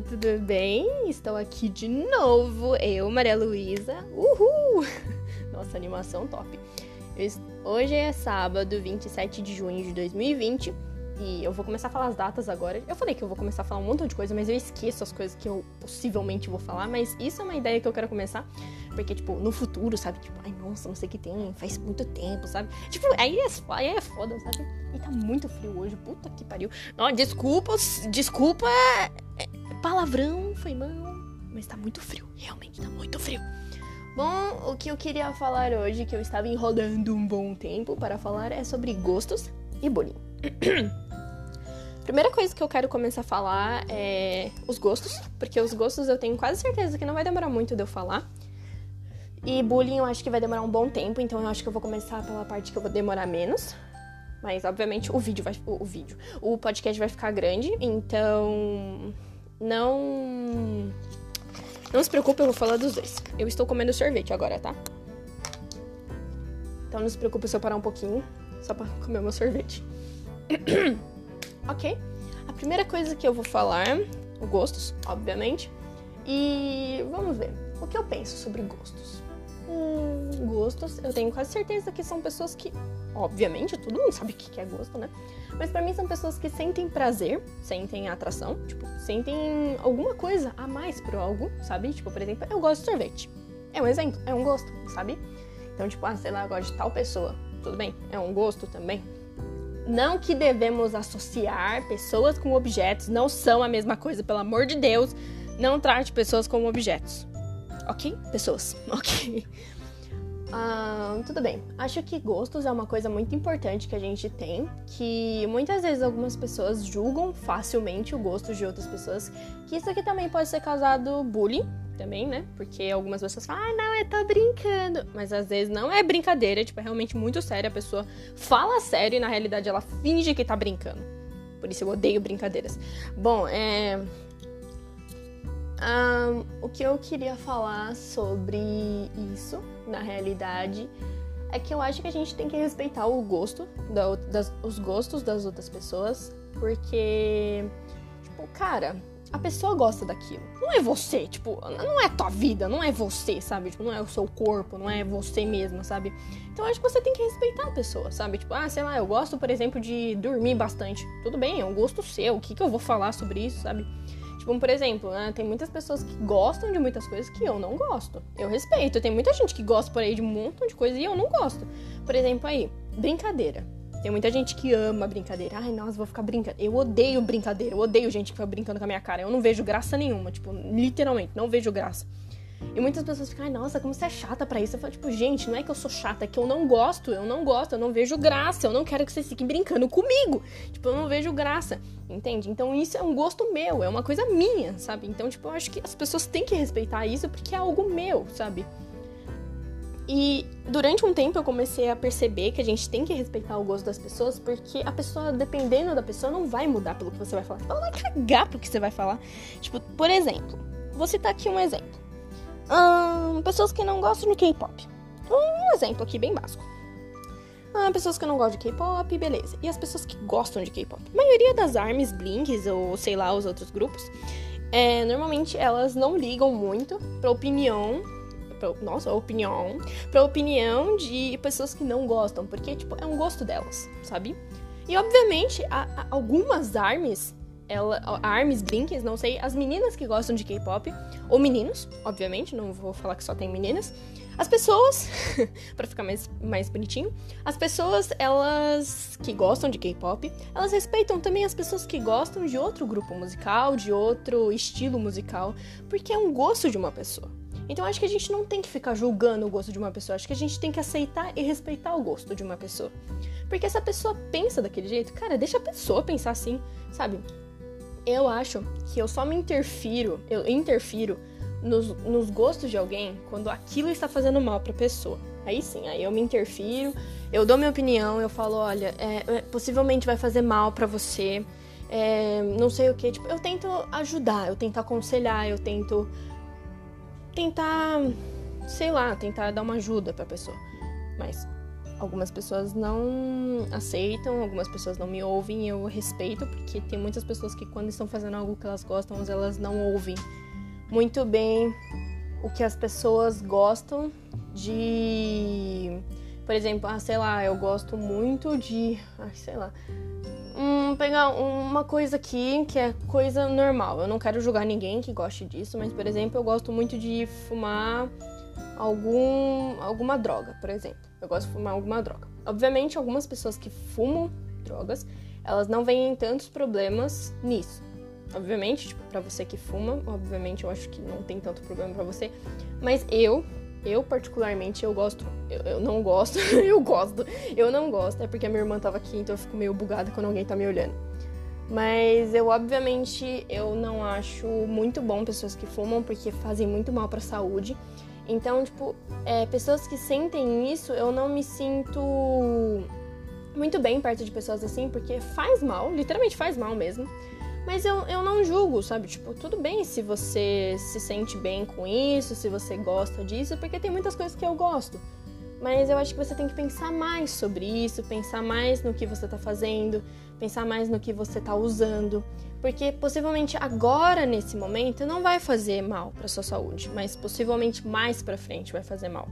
tudo bem? Estou aqui de novo, eu, Maria Luísa. Uhul! Nossa, animação top. Hoje é sábado, 27 de junho de 2020 e eu vou começar a falar as datas agora. Eu falei que eu vou começar a falar um montão de coisa, mas eu esqueço as coisas que eu possivelmente vou falar. Mas isso é uma ideia que eu quero começar. Porque, tipo, no futuro, sabe? Tipo, ai, nossa, não sei o que tem, faz muito tempo, sabe? Tipo, aí é, aí é foda, sabe? E tá muito frio hoje, puta que pariu. Não, desculpa, desculpa, palavrão, foi mal. Mas tá muito frio, realmente tá muito frio. Bom, o que eu queria falar hoje, que eu estava enrolando um bom tempo para falar, é sobre gostos e bullying. Primeira coisa que eu quero começar a falar é os gostos, porque os gostos eu tenho quase certeza que não vai demorar muito de eu falar. E bullying eu acho que vai demorar um bom tempo, então eu acho que eu vou começar pela parte que eu vou demorar menos. Mas obviamente o vídeo vai o, o vídeo, o podcast vai ficar grande, então não não se preocupe, eu vou falar dos dois. Eu estou comendo sorvete agora, tá? Então não se preocupe se eu parar um pouquinho, só para comer meu sorvete. ok? A primeira coisa que eu vou falar, gostos, obviamente. E vamos ver, o que eu penso sobre gostos? Hum, gostos, eu tenho quase certeza que são pessoas que, obviamente, todo mundo sabe o que é gosto, né? Mas para mim são pessoas que sentem prazer, sentem atração, tipo, sentem alguma coisa a mais por algo, sabe? Tipo, por exemplo, eu gosto de sorvete. É um exemplo, é um gosto, sabe? Então, tipo, ah, sei lá, eu gosto de tal pessoa. Tudo bem, é um gosto também. Não que devemos associar pessoas com objetos, não são a mesma coisa, pelo amor de Deus. Não trate pessoas como objetos. Ok? Pessoas. Ok. Ah, tudo bem. Acho que gostos é uma coisa muito importante que a gente tem, que muitas vezes algumas pessoas julgam facilmente o gosto de outras pessoas, que isso aqui também pode ser causado bullying, também, né? Porque algumas pessoas falam, ah, não, eu tô brincando. Mas às vezes não é brincadeira, tipo, é realmente muito sério. A pessoa fala sério e na realidade ela finge que tá brincando. Por isso eu odeio brincadeiras. Bom, é. Um, o que eu queria falar sobre isso, na realidade, é que eu acho que a gente tem que respeitar o gosto, da, das, os gostos das outras pessoas, porque, tipo, cara, a pessoa gosta daquilo. Não é você, tipo, não é tua vida, não é você, sabe? Tipo, não é o seu corpo, não é você mesma, sabe? Então acho que você tem que respeitar a pessoa, sabe? Tipo, ah, sei lá, eu gosto, por exemplo, de dormir bastante. Tudo bem, é um gosto seu. O que, que eu vou falar sobre isso, sabe? Tipo, por exemplo, né, tem muitas pessoas que gostam de muitas coisas que eu não gosto. Eu respeito. Tem muita gente que gosta por aí de um montão de coisa e eu não gosto. Por exemplo, aí, brincadeira. Tem muita gente que ama brincadeira. Ai, nossa, vou ficar brincando. Eu odeio brincadeira. Eu odeio gente que fica brincando com a minha cara. Eu não vejo graça nenhuma. Tipo, literalmente, não vejo graça. E muitas pessoas ficam, ai, nossa, como você é chata pra isso. Eu falo, tipo, gente, não é que eu sou chata, é que eu não gosto. Eu não gosto, eu não vejo graça. Eu não quero que vocês fiquem brincando comigo. Tipo, eu não vejo graça. Entende? Então isso é um gosto meu, é uma coisa minha, sabe? Então, tipo, eu acho que as pessoas têm que respeitar isso porque é algo meu, sabe? E durante um tempo eu comecei a perceber que a gente tem que respeitar o gosto das pessoas, porque a pessoa, dependendo da pessoa, não vai mudar pelo que você vai falar. Ela vai cagar pro que você vai falar. Tipo, por exemplo, vou citar aqui um exemplo. Hum, pessoas que não gostam de K-pop. Um exemplo aqui bem básico. Ah, pessoas que não gostam de K-pop, beleza. E as pessoas que gostam de K-pop? A maioria das ARMYs, Blinks ou sei lá, os outros grupos, é, normalmente elas não ligam muito pra opinião pra, nossa, opinião, pra opinião de pessoas que não gostam, porque, tipo, é um gosto delas, sabe? E, obviamente, algumas armes, ela, armes, blinkers, não sei, as meninas que gostam de K-pop, ou meninos, obviamente, não vou falar que só tem meninas, as pessoas, para ficar mais, mais bonitinho, as pessoas, elas que gostam de K-pop, elas respeitam também as pessoas que gostam de outro grupo musical, de outro estilo musical, porque é um gosto de uma pessoa. Então acho que a gente não tem que ficar julgando o gosto de uma pessoa, acho que a gente tem que aceitar e respeitar o gosto de uma pessoa. Porque se a pessoa pensa daquele jeito, cara, deixa a pessoa pensar assim, sabe? Eu acho que eu só me interfiro, eu interfiro nos, nos gostos de alguém quando aquilo está fazendo mal pra pessoa. Aí sim, aí eu me interfiro, eu dou minha opinião, eu falo, olha, é, é, possivelmente vai fazer mal para você, é, não sei o que. Tipo, eu tento ajudar, eu tento aconselhar, eu tento tentar, sei lá, tentar dar uma ajuda pra pessoa. Mas, algumas pessoas não aceitam, algumas pessoas não me ouvem, eu respeito, porque tem muitas pessoas que quando estão fazendo algo que elas gostam, elas não ouvem muito bem o que as pessoas gostam de. Por exemplo, ah, sei lá, eu gosto muito de. Ah, sei lá. Hum, pegar uma coisa aqui que é coisa normal. Eu não quero julgar ninguém que goste disso, mas, por exemplo, eu gosto muito de fumar algum, alguma droga, por exemplo. Eu gosto de fumar alguma droga. Obviamente, algumas pessoas que fumam drogas, elas não veem tantos problemas nisso. Obviamente, tipo, pra você que fuma, obviamente eu acho que não tem tanto problema para você. Mas eu, eu particularmente, eu gosto. Eu, eu não gosto, eu gosto. Eu não gosto, é porque a minha irmã tava aqui, então eu fico meio bugada quando alguém tá me olhando. Mas eu, obviamente, eu não acho muito bom pessoas que fumam, porque fazem muito mal pra saúde. Então, tipo, é, pessoas que sentem isso, eu não me sinto muito bem perto de pessoas assim, porque faz mal, literalmente faz mal mesmo. Mas eu, eu não julgo, sabe? Tipo, tudo bem se você se sente bem com isso, se você gosta disso, porque tem muitas coisas que eu gosto. Mas eu acho que você tem que pensar mais sobre isso, pensar mais no que você tá fazendo, pensar mais no que você tá usando. Porque possivelmente agora, nesse momento, não vai fazer mal para sua saúde, mas possivelmente mais pra frente vai fazer mal.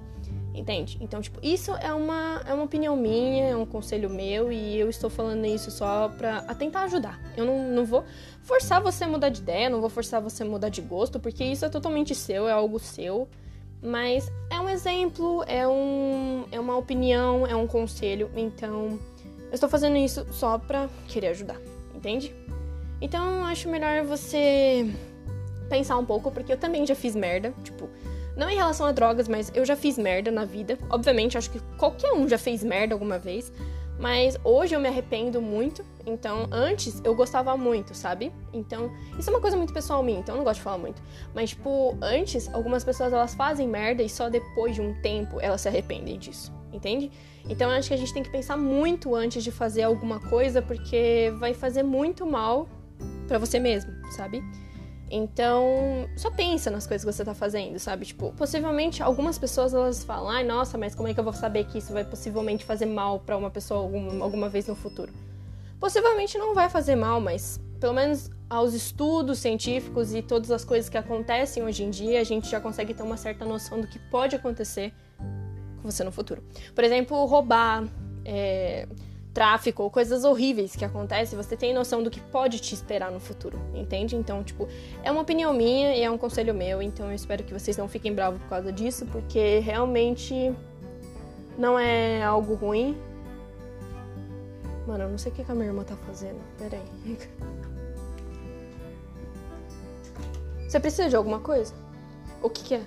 Entende? Então, tipo, isso é uma, é uma opinião minha, é um conselho meu e eu estou falando isso só pra tentar ajudar. Eu não, não vou forçar você a mudar de ideia, não vou forçar você a mudar de gosto, porque isso é totalmente seu, é algo seu. Mas é um exemplo, é, um, é uma opinião, é um conselho. Então, eu estou fazendo isso só pra querer ajudar, entende? Então, eu acho melhor você pensar um pouco, porque eu também já fiz merda. Tipo, não em relação a drogas, mas eu já fiz merda na vida. Obviamente, acho que qualquer um já fez merda alguma vez. Mas hoje eu me arrependo muito. Então, antes eu gostava muito, sabe? Então, isso é uma coisa muito pessoal minha, então eu não gosto de falar muito. Mas, tipo, antes, algumas pessoas elas fazem merda e só depois de um tempo elas se arrependem disso, entende? Então, eu acho que a gente tem que pensar muito antes de fazer alguma coisa, porque vai fazer muito mal para você mesmo, sabe? Então, só pensa nas coisas que você tá fazendo, sabe? Tipo, possivelmente algumas pessoas elas falam: "Ai, nossa, mas como é que eu vou saber que isso vai possivelmente fazer mal para uma pessoa alguma, alguma vez no futuro?" Possivelmente não vai fazer mal, mas pelo menos aos estudos científicos e todas as coisas que acontecem hoje em dia, a gente já consegue ter uma certa noção do que pode acontecer com você no futuro. Por exemplo, roubar, é, tráfico ou coisas horríveis que acontecem, você tem noção do que pode te esperar no futuro, entende? Então, tipo, é uma opinião minha e é um conselho meu, então eu espero que vocês não fiquem bravos por causa disso, porque realmente não é algo ruim. Mano, eu não sei o que a minha irmã tá fazendo. Pera aí. Você precisa de alguma coisa? O que, que é?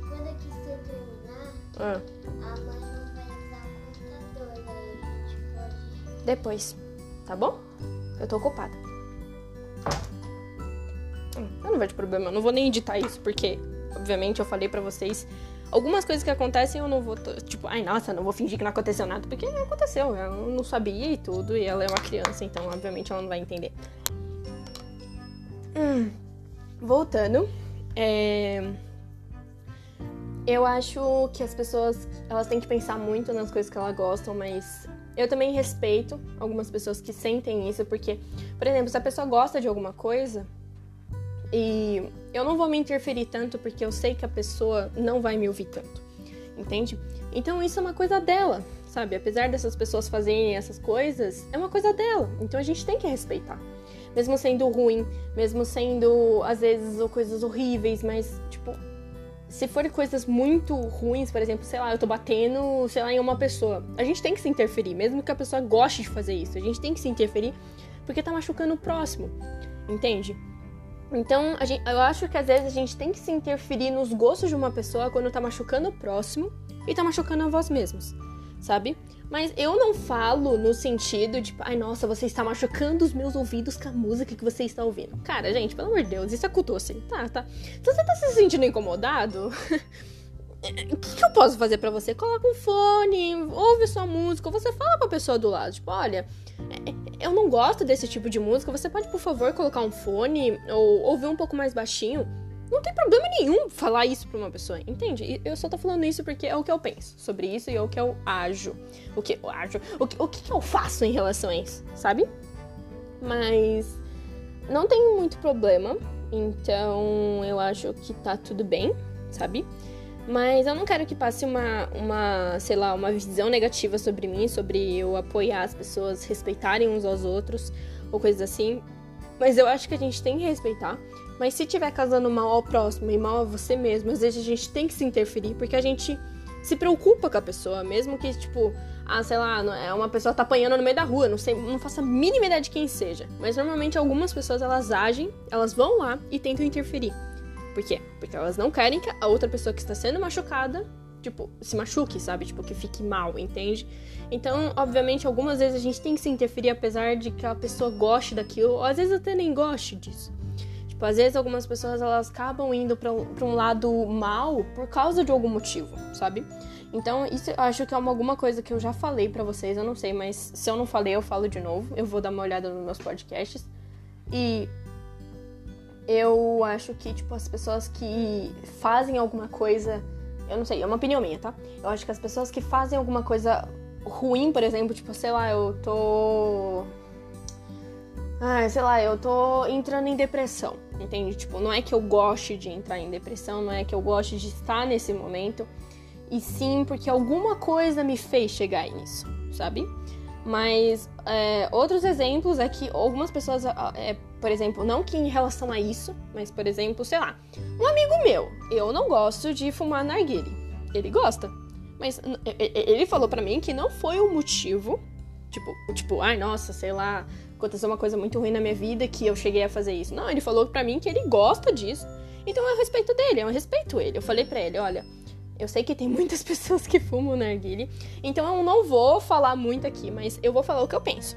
Quando eu quis terminar, Ah. Depois, tá bom? Eu tô ocupada. Hum, Eu não vejo problema, eu não vou nem editar isso, porque, obviamente, eu falei pra vocês algumas coisas que acontecem, eu não vou, tipo, ai, nossa, não vou fingir que não aconteceu nada, porque aconteceu, eu não sabia e tudo, e ela é uma criança, então, obviamente, ela não vai entender. Hum, voltando, é... Eu acho que as pessoas, elas têm que pensar muito nas coisas que elas gostam, mas eu também respeito algumas pessoas que sentem isso, porque, por exemplo, se a pessoa gosta de alguma coisa, e eu não vou me interferir tanto porque eu sei que a pessoa não vai me ouvir tanto, entende? Então isso é uma coisa dela, sabe? Apesar dessas pessoas fazerem essas coisas, é uma coisa dela. Então a gente tem que respeitar. Mesmo sendo ruim, mesmo sendo, às vezes, coisas horríveis, mas, tipo, se forem coisas muito ruins, por exemplo, sei lá, eu tô batendo, sei lá, em uma pessoa, a gente tem que se interferir, mesmo que a pessoa goste de fazer isso, a gente tem que se interferir porque tá machucando o próximo, entende? Então, gente- eu acho que às vezes a gente tem que se interferir nos gostos de uma pessoa quando tá machucando o próximo e tá machucando a vós mesmos, sabe? Mas eu não falo no sentido de, ai, nossa, você está machucando os meus ouvidos com a música que você está ouvindo. Cara, gente, pelo amor de Deus, isso é cultuoso. Tá, tá. Se você tá se sentindo incomodado, o que, que eu posso fazer pra você? Coloca um fone, ouve sua música, ou você fala pra pessoa do lado, tipo, olha, é, eu não gosto desse tipo de música, você pode, por favor, colocar um fone ou ouvir um pouco mais baixinho? Não tem problema nenhum falar isso pra uma pessoa, entende? Eu só tô falando isso porque é o que eu penso sobre isso e é o que eu ajo. O que eu ajo. O que, o que eu faço em relação a isso, sabe? Mas não tem muito problema. Então eu acho que tá tudo bem, sabe? Mas eu não quero que passe uma, uma, sei lá, uma visão negativa sobre mim, sobre eu apoiar as pessoas, respeitarem uns aos outros, ou coisas assim. Mas eu acho que a gente tem que respeitar. Mas se tiver causando mal ao próximo e mal a você mesmo, às vezes a gente tem que se interferir, porque a gente se preocupa com a pessoa, mesmo que, tipo, ah, sei lá, é uma pessoa tá apanhando no meio da rua, não sei, não a mínima ideia de quem seja. Mas normalmente algumas pessoas elas agem, elas vão lá e tentam interferir. Por quê? Porque elas não querem que a outra pessoa que está sendo machucada, tipo, se machuque, sabe? Tipo, que fique mal, entende? Então, obviamente, algumas vezes a gente tem que se interferir apesar de que a pessoa goste daquilo, ou às vezes até nem goste disso. Tipo, às vezes algumas pessoas elas acabam indo para um lado mal por causa de algum motivo, sabe? Então, isso eu acho que é uma, alguma coisa que eu já falei para vocês, eu não sei, mas se eu não falei, eu falo de novo. Eu vou dar uma olhada nos meus podcasts. E eu acho que, tipo, as pessoas que fazem alguma coisa. Eu não sei, é uma opinião minha, tá? Eu acho que as pessoas que fazem alguma coisa ruim, por exemplo, tipo, sei lá, eu tô ah, sei lá, eu tô entrando em depressão, entende? Tipo, não é que eu goste de entrar em depressão, não é que eu goste de estar nesse momento, e sim porque alguma coisa me fez chegar nisso, sabe? Mas é, outros exemplos é que algumas pessoas, é, por exemplo, não que em relação a isso, mas por exemplo, sei lá, um amigo meu, eu não gosto de fumar narguile, ele gosta, mas ele falou para mim que não foi o motivo, tipo, tipo, ai nossa, sei lá, aconteceu uma coisa muito ruim na minha vida que eu cheguei a fazer isso. Não, ele falou para mim que ele gosta disso. Então o respeito dele, eu respeito ele. Eu falei para ele, olha, eu sei que tem muitas pessoas que fumam narguile, então eu não vou falar muito aqui, mas eu vou falar o que eu penso.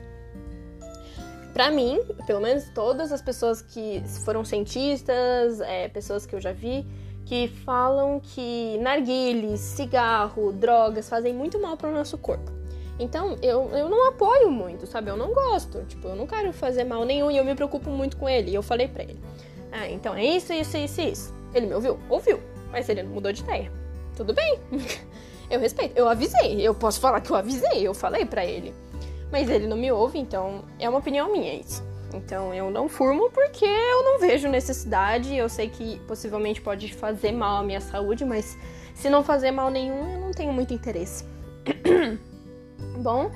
Para mim, pelo menos todas as pessoas que foram cientistas, é, pessoas que eu já vi, que falam que narguile, cigarro, drogas fazem muito mal para o nosso corpo. Então, eu, eu não apoio muito, sabe? Eu não gosto. Tipo, eu não quero fazer mal nenhum e eu me preocupo muito com ele. E eu falei pra ele: Ah, então é isso, isso, isso, isso. Ele me ouviu? Ouviu. Mas ele não mudou de ideia. Tudo bem. eu respeito. Eu avisei. Eu posso falar que eu avisei. Eu falei pra ele. Mas ele não me ouve, então é uma opinião minha isso. Então eu não furmo porque eu não vejo necessidade. Eu sei que possivelmente pode fazer mal à minha saúde, mas se não fazer mal nenhum, eu não tenho muito interesse. Bom,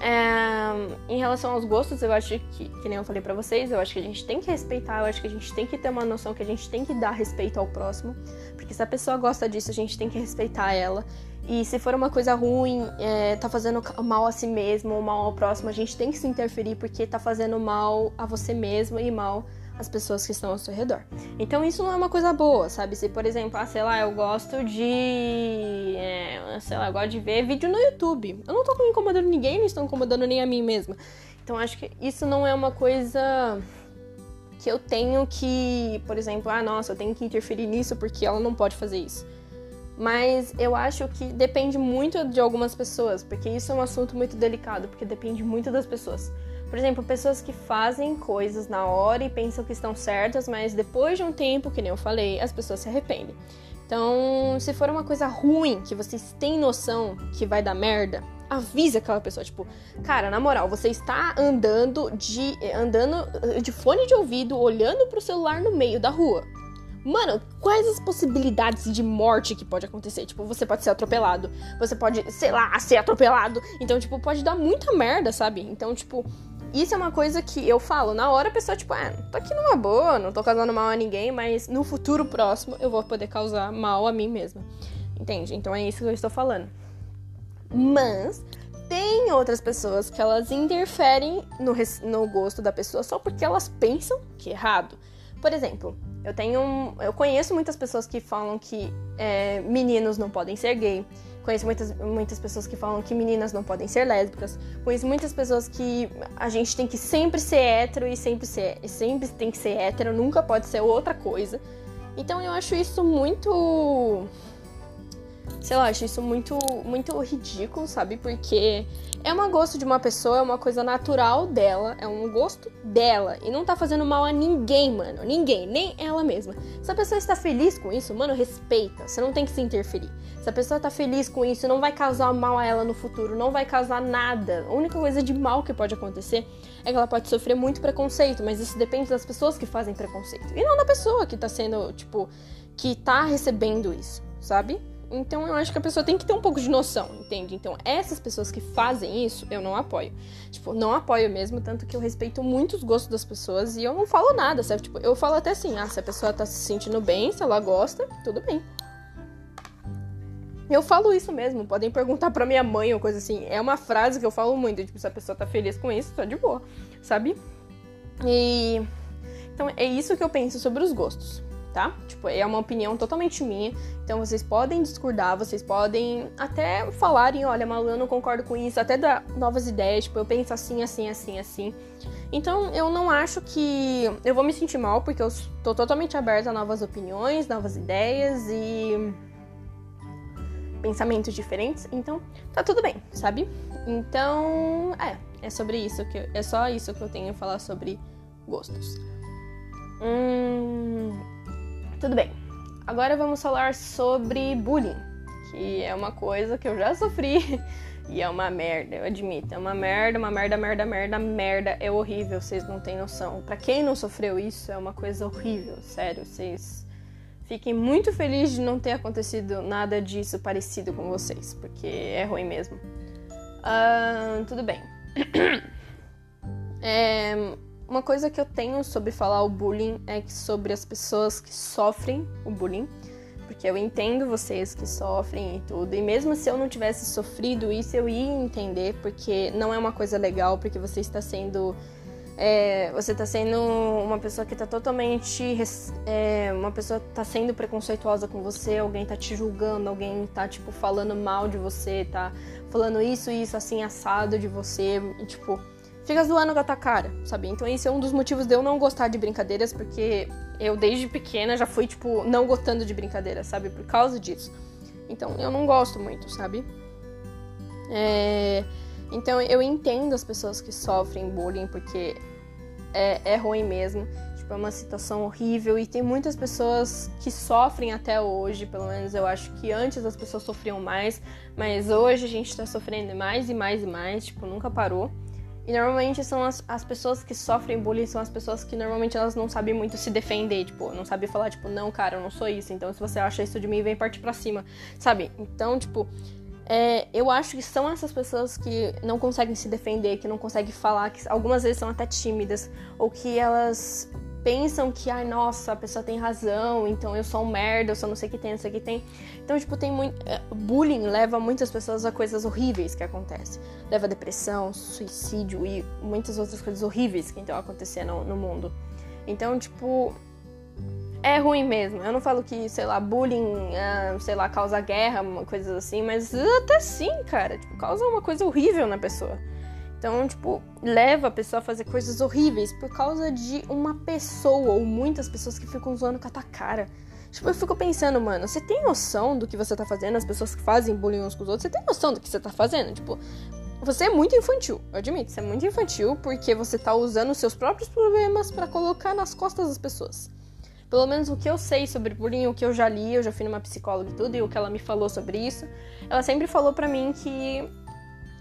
é, em relação aos gostos, eu acho que, que nem eu falei para vocês, eu acho que a gente tem que respeitar, eu acho que a gente tem que ter uma noção que a gente tem que dar respeito ao próximo, porque se a pessoa gosta disso, a gente tem que respeitar ela. E se for uma coisa ruim, é, tá fazendo mal a si mesmo ou mal ao próximo, a gente tem que se interferir porque tá fazendo mal a você mesmo e mal as pessoas que estão ao seu redor. Então isso não é uma coisa boa, sabe? Se, por exemplo, ah, sei lá, eu gosto de. É, sei lá, eu gosto de ver vídeo no YouTube. Eu não tô incomodando ninguém, não estou incomodando nem a mim mesma. Então acho que isso não é uma coisa que eu tenho que, por exemplo, ah, nossa, eu tenho que interferir nisso porque ela não pode fazer isso. Mas eu acho que depende muito de algumas pessoas, porque isso é um assunto muito delicado, porque depende muito das pessoas. Por exemplo, pessoas que fazem coisas na hora e pensam que estão certas, mas depois de um tempo, que nem eu falei, as pessoas se arrependem. Então, se for uma coisa ruim, que vocês têm noção que vai dar merda, avise aquela pessoa, tipo, cara, na moral, você está andando de andando de fone de ouvido, olhando pro celular no meio da rua. Mano, quais as possibilidades de morte que pode acontecer? Tipo, você pode ser atropelado, você pode, sei lá, ser atropelado. Então, tipo, pode dar muita merda, sabe? Então, tipo, isso é uma coisa que eu falo, na hora a pessoa, tipo, ah, tô aqui numa boa, não tô causando mal a ninguém, mas no futuro próximo eu vou poder causar mal a mim mesma. Entende? Então é isso que eu estou falando. Mas tem outras pessoas que elas interferem no, no gosto da pessoa só porque elas pensam que é errado. Por exemplo, eu tenho um, eu conheço muitas pessoas que falam que é, meninos não podem ser gay. Conheço muitas, muitas pessoas que falam que meninas não podem ser lésbicas. Conheço muitas pessoas que a gente tem que sempre ser hétero e sempre, ser, sempre tem que ser hétero, nunca pode ser outra coisa. Então eu acho isso muito. Sei lá, acho isso muito, muito ridículo, sabe? Porque é um gosto de uma pessoa, é uma coisa natural dela, é um gosto dela. E não tá fazendo mal a ninguém, mano. Ninguém, nem ela mesma. Se a pessoa está feliz com isso, mano, respeita. Você não tem que se interferir. Se a pessoa tá feliz com isso, não vai causar mal a ela no futuro, não vai causar nada. A única coisa de mal que pode acontecer é que ela pode sofrer muito preconceito, mas isso depende das pessoas que fazem preconceito. E não da pessoa que tá sendo, tipo, que tá recebendo isso, sabe? Então eu acho que a pessoa tem que ter um pouco de noção, entende? Então essas pessoas que fazem isso, eu não apoio. Tipo, não apoio mesmo, tanto que eu respeito muito os gostos das pessoas e eu não falo nada, sabe? Tipo, eu falo até assim, ah, se a pessoa tá se sentindo bem, se ela gosta, tudo bem. Eu falo isso mesmo, podem perguntar pra minha mãe ou coisa assim. É uma frase que eu falo muito, tipo, se a pessoa tá feliz com isso, tá de boa, sabe? E. Então é isso que eu penso sobre os gostos tá? Tipo, é uma opinião totalmente minha. Então vocês podem discordar, vocês podem até falarem, olha, Malu, eu não concordo com isso, até dar novas ideias, tipo, eu penso assim, assim, assim, assim. Então eu não acho que eu vou me sentir mal, porque eu tô totalmente aberta a novas opiniões, novas ideias e pensamentos diferentes. Então, tá tudo bem, sabe? Então, é, é sobre isso que eu, é só isso que eu tenho a falar sobre gostos. Hum, tudo bem. Agora vamos falar sobre bullying, que é uma coisa que eu já sofri e é uma merda, eu admito. É uma merda, uma merda, merda, merda, merda. É horrível, vocês não têm noção. Para quem não sofreu isso, é uma coisa horrível, sério. Vocês fiquem muito felizes de não ter acontecido nada disso parecido com vocês, porque é ruim mesmo. Uh, tudo bem. É, uma coisa que eu tenho sobre falar o bullying é que sobre as pessoas que sofrem o bullying, porque eu entendo vocês que sofrem e tudo, e mesmo se eu não tivesse sofrido isso, eu ia entender, porque não é uma coisa legal, porque você está sendo. É, você está sendo uma pessoa que está totalmente. É, uma pessoa está sendo preconceituosa com você, alguém está te julgando, alguém está tipo, falando mal de você, está falando isso, isso, assim, assado de você, e tipo fica zoando com a tua cara, sabe? Então esse é um dos motivos de eu não gostar de brincadeiras, porque eu desde pequena já fui, tipo, não gostando de brincadeiras, sabe? Por causa disso. Então eu não gosto muito, sabe? É... Então eu entendo as pessoas que sofrem bullying, porque é, é ruim mesmo. Tipo, é uma situação horrível e tem muitas pessoas que sofrem até hoje, pelo menos eu acho que antes as pessoas sofriam mais, mas hoje a gente tá sofrendo mais e mais e mais, tipo, nunca parou. E normalmente são as, as pessoas que sofrem bullying, são as pessoas que normalmente elas não sabem muito se defender, tipo, não sabem falar, tipo, não, cara, eu não sou isso, então se você acha isso de mim, vem partir pra cima, sabe? Então, tipo, é, eu acho que são essas pessoas que não conseguem se defender, que não conseguem falar, que algumas vezes são até tímidas, ou que elas pensam que, ai, nossa, a pessoa tem razão, então eu sou um merda, eu só não sei o que tem, não sei o que tem. Então, tipo, tem muito. Eh, bullying leva muitas pessoas a coisas horríveis que acontecem. Leva a depressão, suicídio e muitas outras coisas horríveis que estão acontecendo no mundo. Então, tipo, é ruim mesmo. Eu não falo que, sei lá, bullying, ah, sei lá, causa guerra, coisas assim, mas até sim, cara. Tipo, causa uma coisa horrível na pessoa. Então, tipo, leva a pessoa a fazer coisas horríveis por causa de uma pessoa ou muitas pessoas que ficam zoando com a tua cara. Tipo, eu fico pensando, mano, você tem noção do que você tá fazendo? As pessoas que fazem bullying uns com os outros, você tem noção do que você tá fazendo? Tipo, você é muito infantil, eu admito, você é muito infantil porque você tá usando os seus próprios problemas para colocar nas costas das pessoas. Pelo menos o que eu sei sobre bullying, o que eu já li, eu já fui numa psicóloga e tudo, e o que ela me falou sobre isso, ela sempre falou para mim que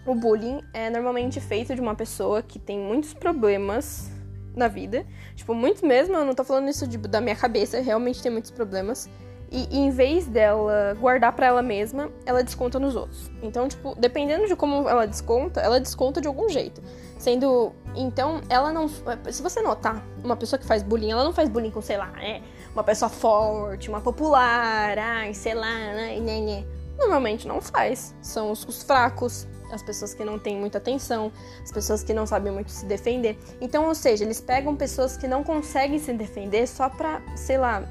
o bullying é normalmente feito de uma pessoa que tem muitos problemas na vida. Tipo, muitos mesmo, eu não tô falando isso da minha cabeça, realmente tem muitos problemas. E, e em vez dela guardar para ela mesma, ela desconta nos outros. Então, tipo, dependendo de como ela desconta, ela desconta de algum jeito. Sendo. Então, ela não. Se você notar, uma pessoa que faz bullying, ela não faz bullying com, sei lá, é uma pessoa forte, uma popular, ai, sei lá, né, né, né. Normalmente não faz. São os, os fracos, as pessoas que não têm muita atenção, as pessoas que não sabem muito se defender. Então, ou seja, eles pegam pessoas que não conseguem se defender só pra, sei lá,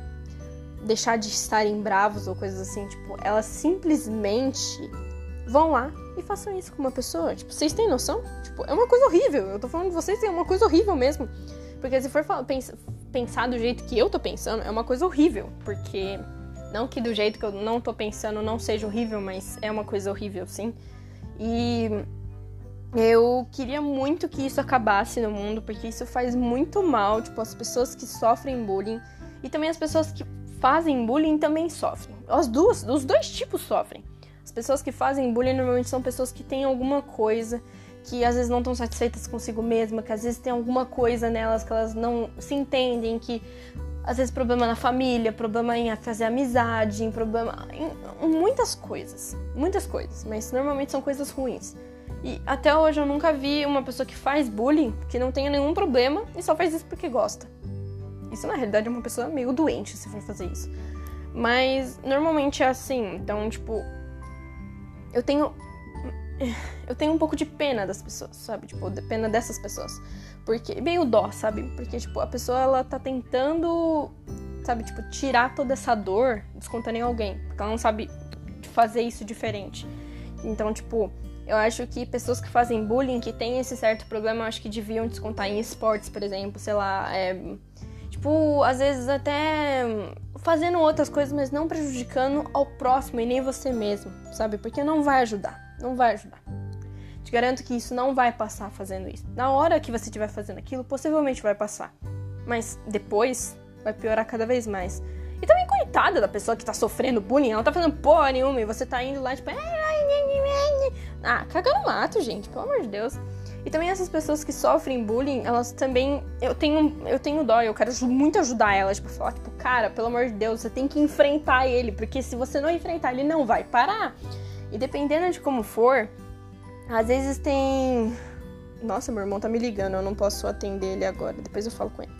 deixar de estarem bravos ou coisas assim. Tipo, elas simplesmente vão lá e façam isso com uma pessoa. Tipo, vocês têm noção? Tipo, é uma coisa horrível. Eu tô falando de vocês, é uma coisa horrível mesmo. Porque se for pensar do jeito que eu tô pensando, é uma coisa horrível. Porque Não que do jeito que eu não tô pensando não seja horrível, mas é uma coisa horrível, sim. E eu queria muito que isso acabasse no mundo, porque isso faz muito mal, tipo, as pessoas que sofrem bullying e também as pessoas que fazem bullying também sofrem. As duas, os dois tipos sofrem. As pessoas que fazem bullying normalmente são pessoas que têm alguma coisa que às vezes não estão satisfeitas consigo mesma, que às vezes tem alguma coisa nelas que elas não se entendem, que às vezes problema na família, problema em fazer amizade, em problema em, muitas coisas, muitas coisas, mas normalmente são coisas ruins. E até hoje eu nunca vi uma pessoa que faz bullying que não tenha nenhum problema e só faz isso porque gosta. Isso na realidade é uma pessoa meio doente se for fazer isso. Mas normalmente é assim, então tipo eu tenho eu tenho um pouco de pena das pessoas, sabe? Tipo, de pena dessas pessoas. Porque meio dó, sabe? Porque tipo, a pessoa ela tá tentando, sabe, tipo, tirar toda essa dor descontando em alguém, porque ela não sabe fazer isso diferente. Então, tipo, eu acho que pessoas que fazem bullying, que têm esse certo problema, eu acho que deviam descontar em esportes, por exemplo, sei lá, é, tipo, às vezes até fazendo outras coisas, mas não prejudicando ao próximo e nem você mesmo, sabe? Porque não vai ajudar, não vai ajudar. Te garanto que isso não vai passar fazendo isso. Na hora que você estiver fazendo aquilo, possivelmente vai passar, mas depois vai piorar cada vez mais. E também, coitada da pessoa que tá sofrendo bullying, ela tá fazendo porra nenhuma e você tá indo lá, tipo, ah, caga no mato, gente, pelo amor de Deus. E também essas pessoas que sofrem bullying, elas também. Eu tenho, eu tenho dó, eu quero muito ajudar elas, tipo, falar, tipo, cara, pelo amor de Deus, você tem que enfrentar ele, porque se você não enfrentar, ele não vai parar. E dependendo de como for, às vezes tem. Nossa, meu irmão tá me ligando, eu não posso atender ele agora, depois eu falo com ele.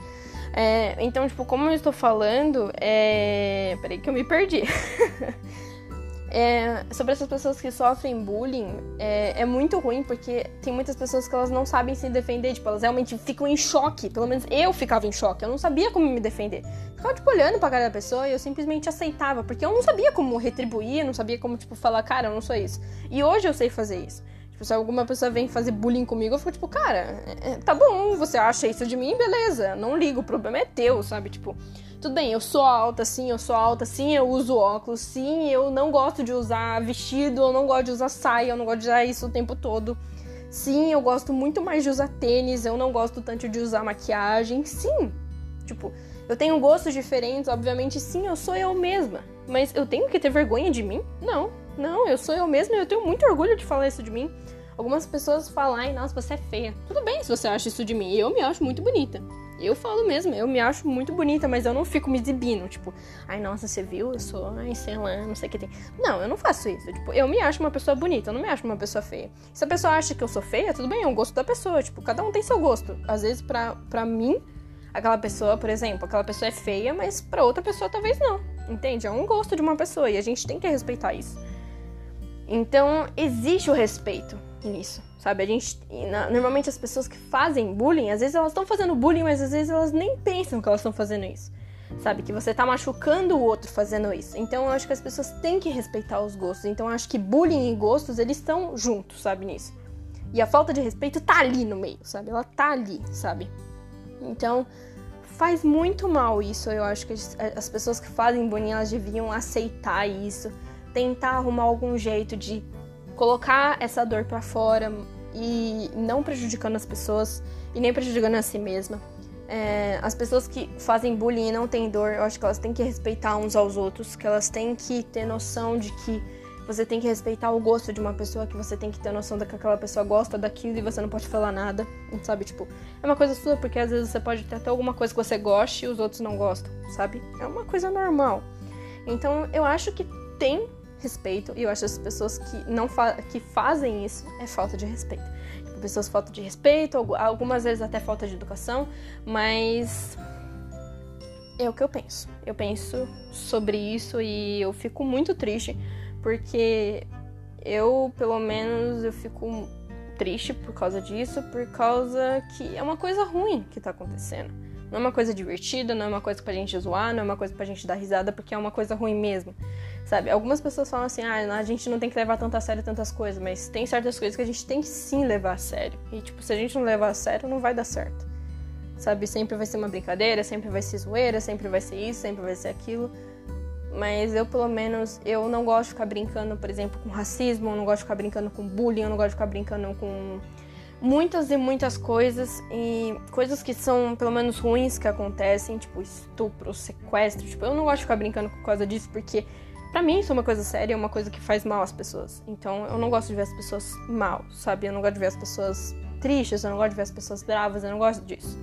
É, então, tipo, como eu estou falando, é. Peraí que eu me perdi. É, sobre essas pessoas que sofrem bullying, é, é, muito ruim porque tem muitas pessoas que elas não sabem se defender, tipo, elas realmente ficam em choque. Pelo menos eu ficava em choque, eu não sabia como me defender. Ficava, tipo, olhando pra cara da pessoa e eu simplesmente aceitava, porque eu não sabia como retribuir, não sabia como, tipo, falar, cara, eu não sou isso. E hoje eu sei fazer isso. Tipo, se alguma pessoa vem fazer bullying comigo, eu fico, tipo, cara, é, tá bom, você acha isso de mim, beleza, não ligo, o problema é teu, sabe? Tipo, tudo bem, eu sou alta, sim, eu sou alta, sim, eu uso óculos, sim, eu não gosto de usar vestido, eu não gosto de usar saia, eu não gosto de usar isso o tempo todo. Sim, eu gosto muito mais de usar tênis, eu não gosto tanto de usar maquiagem. Sim, tipo, eu tenho gostos diferentes, obviamente, sim, eu sou eu mesma. Mas eu tenho que ter vergonha de mim? Não, não, eu sou eu mesma e eu tenho muito orgulho de falar isso de mim. Algumas pessoas falam, ai, nossa, você é feia. Tudo bem se você acha isso de mim, eu me acho muito bonita. Eu falo mesmo, eu me acho muito bonita, mas eu não fico me exibindo, tipo, ai, nossa, você viu? Eu sou, ai, sei lá, não sei o que tem. Não, eu não faço isso. Tipo, eu me acho uma pessoa bonita, eu não me acho uma pessoa feia. Se a pessoa acha que eu sou feia, tudo bem, é o gosto da pessoa. Tipo, cada um tem seu gosto. Às vezes, pra, pra mim, aquela pessoa, por exemplo, aquela pessoa é feia, mas pra outra pessoa talvez não. Entende? É um gosto de uma pessoa e a gente tem que respeitar isso. Então, existe o respeito nisso. Sabe, a gente. Normalmente as pessoas que fazem bullying, às vezes elas estão fazendo bullying, mas às vezes elas nem pensam que elas estão fazendo isso. Sabe, que você tá machucando o outro fazendo isso. Então eu acho que as pessoas têm que respeitar os gostos. Então eu acho que bullying e gostos, eles estão juntos, sabe, nisso. E a falta de respeito tá ali no meio, sabe? Ela tá ali, sabe? Então, faz muito mal isso. Eu acho que as pessoas que fazem bullying, elas deviam aceitar isso, tentar arrumar algum jeito de colocar essa dor para fora e não prejudicando as pessoas e nem prejudicando a si mesma. É, as pessoas que fazem bullying e não têm dor, eu acho que elas têm que respeitar uns aos outros, que elas têm que ter noção de que você tem que respeitar o gosto de uma pessoa, que você tem que ter noção de que aquela pessoa gosta daquilo e você não pode falar nada, sabe? Tipo, é uma coisa sua, porque às vezes você pode ter até alguma coisa que você goste e os outros não gostam, sabe? É uma coisa normal. Então, eu acho que tem respeito. E eu acho que as pessoas que não fa que fazem isso é falta de respeito. Tipo, pessoas falta de respeito, algumas vezes até falta de educação, mas é o que eu penso. Eu penso sobre isso e eu fico muito triste porque eu, pelo menos, eu fico triste por causa disso, por causa que é uma coisa ruim que tá acontecendo. Não é uma coisa divertida, não é uma coisa pra gente zoar, não é uma coisa pra gente dar risada, porque é uma coisa ruim mesmo. Sabe? Algumas pessoas falam assim: ah, a gente não tem que levar tanto a sério tantas coisas, mas tem certas coisas que a gente tem que sim levar a sério. E, tipo, se a gente não levar a sério, não vai dar certo. Sabe? Sempre vai ser uma brincadeira, sempre vai ser zoeira, sempre vai ser isso, sempre vai ser aquilo. mas eu pelo menos eu não gosto de ficar brincando, por exemplo, com racismo, eu não gosto de ficar brincando com bullying, eu não gosto de ficar brincando com muitas e muitas coisas e coisas que são pelo menos ruins que acontecem, tipo estupro, sequestro, tipo, eu não gosto de ficar brincando por causa disso porque para mim isso é uma coisa séria, é uma coisa que faz mal às pessoas. Então, eu não gosto de ver as pessoas mal, sabe? Eu não gosto de ver as pessoas tristes, eu não gosto de ver as pessoas bravas, eu não gosto disso.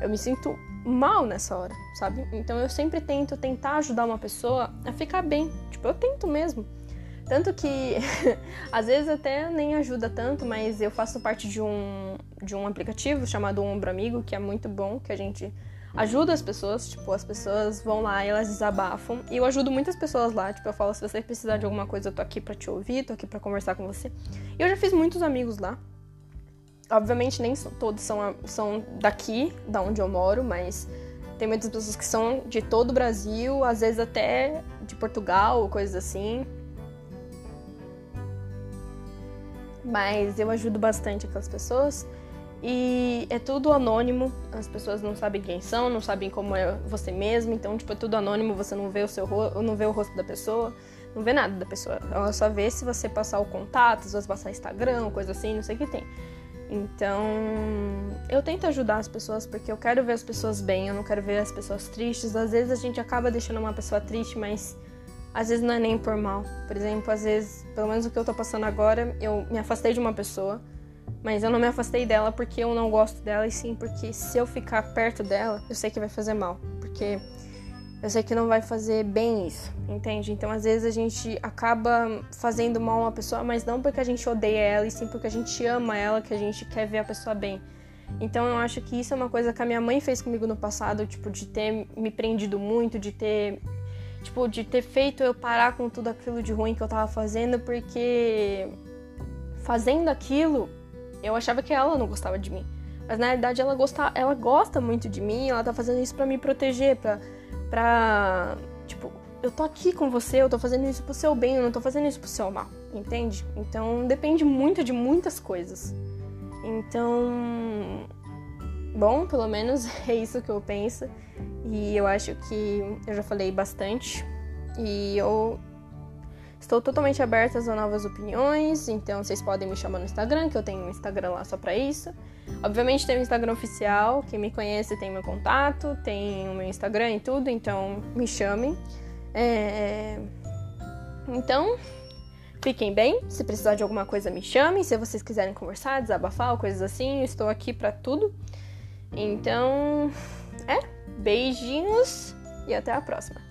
Eu me sinto mal nessa hora, sabe? Então eu sempre tento tentar ajudar uma pessoa a ficar bem. Tipo, eu tento mesmo. Tanto que às vezes até nem ajuda tanto, mas eu faço parte de um, de um aplicativo chamado Ombro Amigo, que é muito bom, que a gente ajuda as pessoas, tipo, as pessoas vão lá e elas desabafam. E eu ajudo muitas pessoas lá, tipo, eu falo, se você precisar de alguma coisa, eu tô aqui pra te ouvir, tô aqui pra conversar com você. E eu já fiz muitos amigos lá. Obviamente nem todos são, são daqui, da onde eu moro, mas tem muitas pessoas que são de todo o Brasil, às vezes até de Portugal, coisas assim. Mas eu ajudo bastante aquelas pessoas. E é tudo anônimo, as pessoas não sabem quem são, não sabem como é você mesmo, então tipo é tudo anônimo, você não vê o seu não vê o rosto da pessoa, não vê nada da pessoa. Ela só vê se você passar o contato, se você passar Instagram, coisa assim, não sei o que tem. Então, eu tento ajudar as pessoas porque eu quero ver as pessoas bem, eu não quero ver as pessoas tristes. Às vezes a gente acaba deixando uma pessoa triste, mas às vezes não é nem por mal. Por exemplo, às vezes, pelo menos o que eu tô passando agora, eu me afastei de uma pessoa, mas eu não me afastei dela porque eu não gosto dela, e sim porque se eu ficar perto dela, eu sei que vai fazer mal. Porque eu sei que não vai fazer bem isso, entende? Então, às vezes a gente acaba fazendo mal a uma pessoa, mas não porque a gente odeia ela, e sim porque a gente ama ela, que a gente quer ver a pessoa bem. Então, eu acho que isso é uma coisa que a minha mãe fez comigo no passado, tipo, de ter me prendido muito, de ter tipo, de ter feito eu parar com tudo aquilo de ruim que eu tava fazendo, porque fazendo aquilo, eu achava que ela não gostava de mim. Mas na realidade ela gosta, ela gosta muito de mim, ela tá fazendo isso para me proteger, pra pra. Tipo, eu tô aqui com você, eu tô fazendo isso pro seu bem, eu não tô fazendo isso pro seu mal, entende? Então depende muito de muitas coisas. Então. Bom, pelo menos é isso que eu penso. E eu acho que eu já falei bastante. E eu estou totalmente aberta a novas opiniões. Então vocês podem me chamar no Instagram, que eu tenho um Instagram lá só pra isso. Obviamente tem o Instagram oficial, quem me conhece tem meu contato, tem o meu Instagram e tudo, então me chamem. É... Então, fiquem bem. Se precisar de alguma coisa, me chamem. Se vocês quiserem conversar, desabafar coisas assim, eu estou aqui para tudo. Então, é, beijinhos e até a próxima.